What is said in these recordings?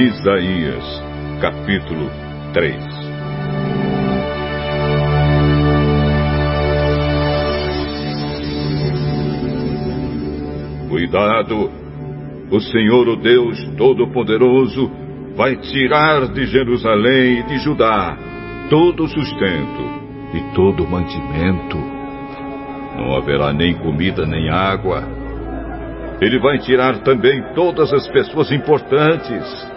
Isaías, capítulo 3 Cuidado! O Senhor, o Deus Todo-Poderoso, vai tirar de Jerusalém e de Judá todo o sustento e todo mantimento. Não haverá nem comida nem água. Ele vai tirar também todas as pessoas importantes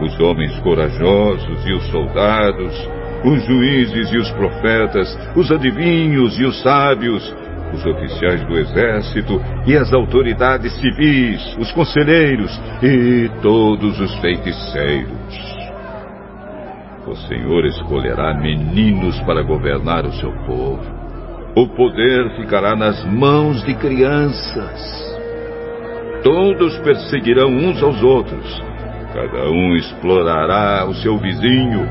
os homens corajosos e os soldados, os juízes e os profetas, os adivinhos e os sábios, os oficiais do exército e as autoridades civis, os conselheiros e todos os feiticeiros. O Senhor escolherá meninos para governar o seu povo. O poder ficará nas mãos de crianças. Todos perseguirão uns aos outros Cada um explorará o seu vizinho.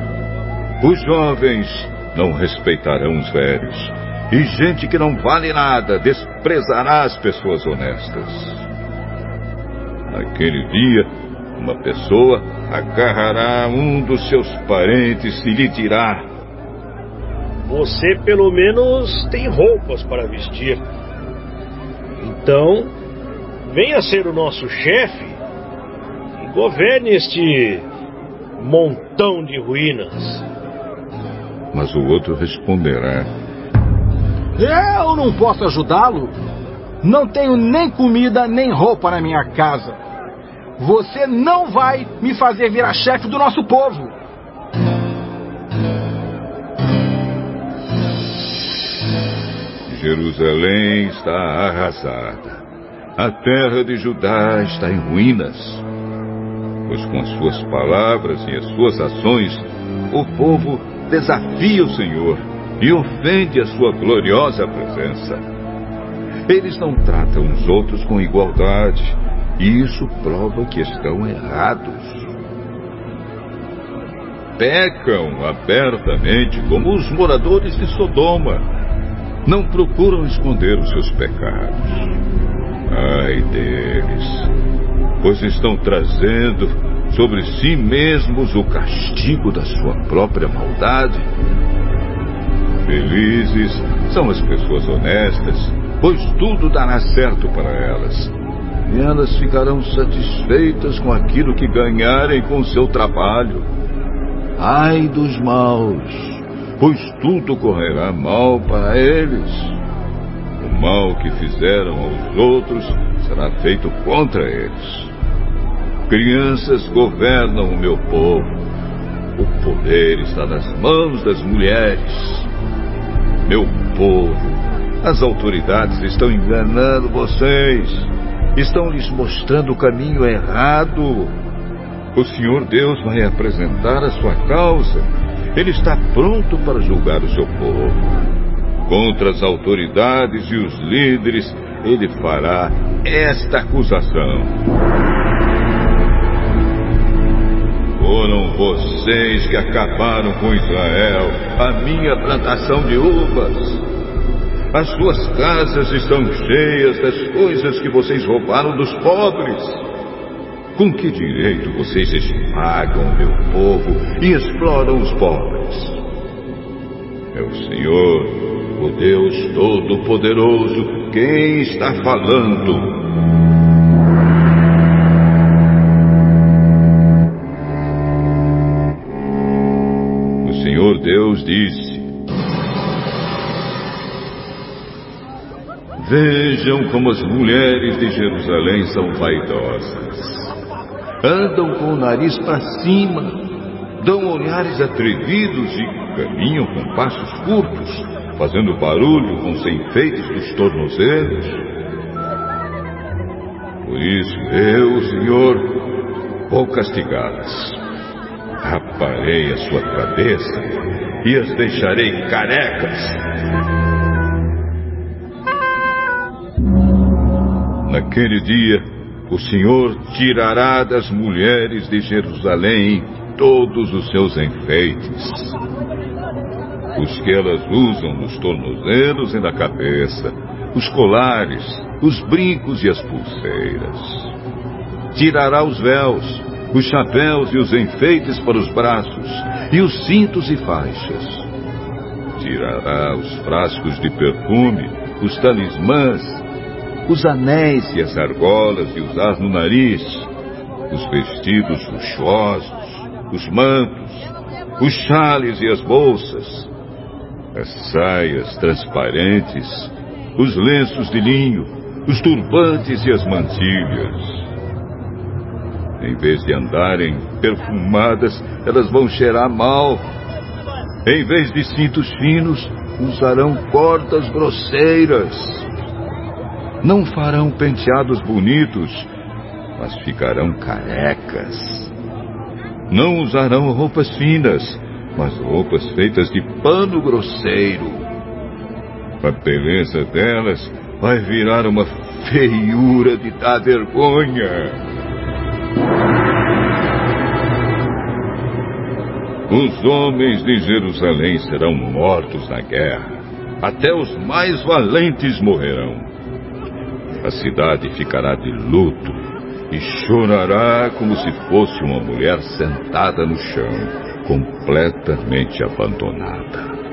Os jovens não respeitarão os velhos. E gente que não vale nada desprezará as pessoas honestas. Naquele dia, uma pessoa agarrará um dos seus parentes e lhe dirá: Você pelo menos tem roupas para vestir. Então, venha ser o nosso chefe governe este montão de ruínas. Mas o outro responderá: Eu não posso ajudá-lo. Não tenho nem comida nem roupa na minha casa. Você não vai me fazer virar chefe do nosso povo. Jerusalém está arrasada. A terra de Judá está em ruínas pois com as suas palavras e as suas ações, o povo desafia o Senhor e ofende a sua gloriosa presença. Eles não tratam os outros com igualdade, e isso prova que estão errados. Pecam abertamente como os moradores de Sodoma. Não procuram esconder os seus pecados. Ai deles! Pois estão trazendo sobre si mesmos o castigo da sua própria maldade. Felizes são as pessoas honestas, pois tudo dará certo para elas. E elas ficarão satisfeitas com aquilo que ganharem com seu trabalho. Ai dos maus, pois tudo correrá mal para eles. O mal que fizeram aos outros será feito contra eles. Crianças governam o meu povo. O poder está nas mãos das mulheres. Meu povo, as autoridades estão enganando vocês. Estão lhes mostrando o caminho errado. O Senhor Deus vai apresentar a sua causa. Ele está pronto para julgar o seu povo. Contra as autoridades e os líderes, ele fará esta acusação. Vocês que acabaram com Israel, a minha plantação de uvas. As suas casas estão cheias das coisas que vocês roubaram dos pobres. Com que direito vocês esmagam meu povo e exploram os pobres? É o Senhor, o Deus Todo-Poderoso, quem está falando. Disse: Vejam como as mulheres de Jerusalém são vaidosas. Andam com o nariz para cima, dão olhares atrevidos e caminham com passos curtos, fazendo barulho com os enfeites dos tornozelos. Por isso eu, Senhor, vou castigá-las. Raparei a sua cabeça e as deixarei carecas. Naquele dia, o Senhor tirará das mulheres de Jerusalém todos os seus enfeites, os que elas usam nos tornozelos e na cabeça, os colares, os brincos e as pulseiras. Tirará os véus, os chapéus e os enfeites para os braços, e os cintos e faixas. Tirará os frascos de perfume, os talismãs, os anéis e as argolas de usar no nariz, os vestidos luxuosos, os mantos, os chales e as bolsas, as saias transparentes, os lenços de linho, os turbantes e as mantilhas. Em vez de andarem perfumadas, elas vão cheirar mal. Em vez de cintos finos, usarão cordas grosseiras. Não farão penteados bonitos, mas ficarão carecas. Não usarão roupas finas, mas roupas feitas de pano grosseiro. A beleza delas vai virar uma feiura de dar vergonha. Os homens de Jerusalém serão mortos na guerra, até os mais valentes morrerão. A cidade ficará de luto e chorará como se fosse uma mulher sentada no chão, completamente abandonada.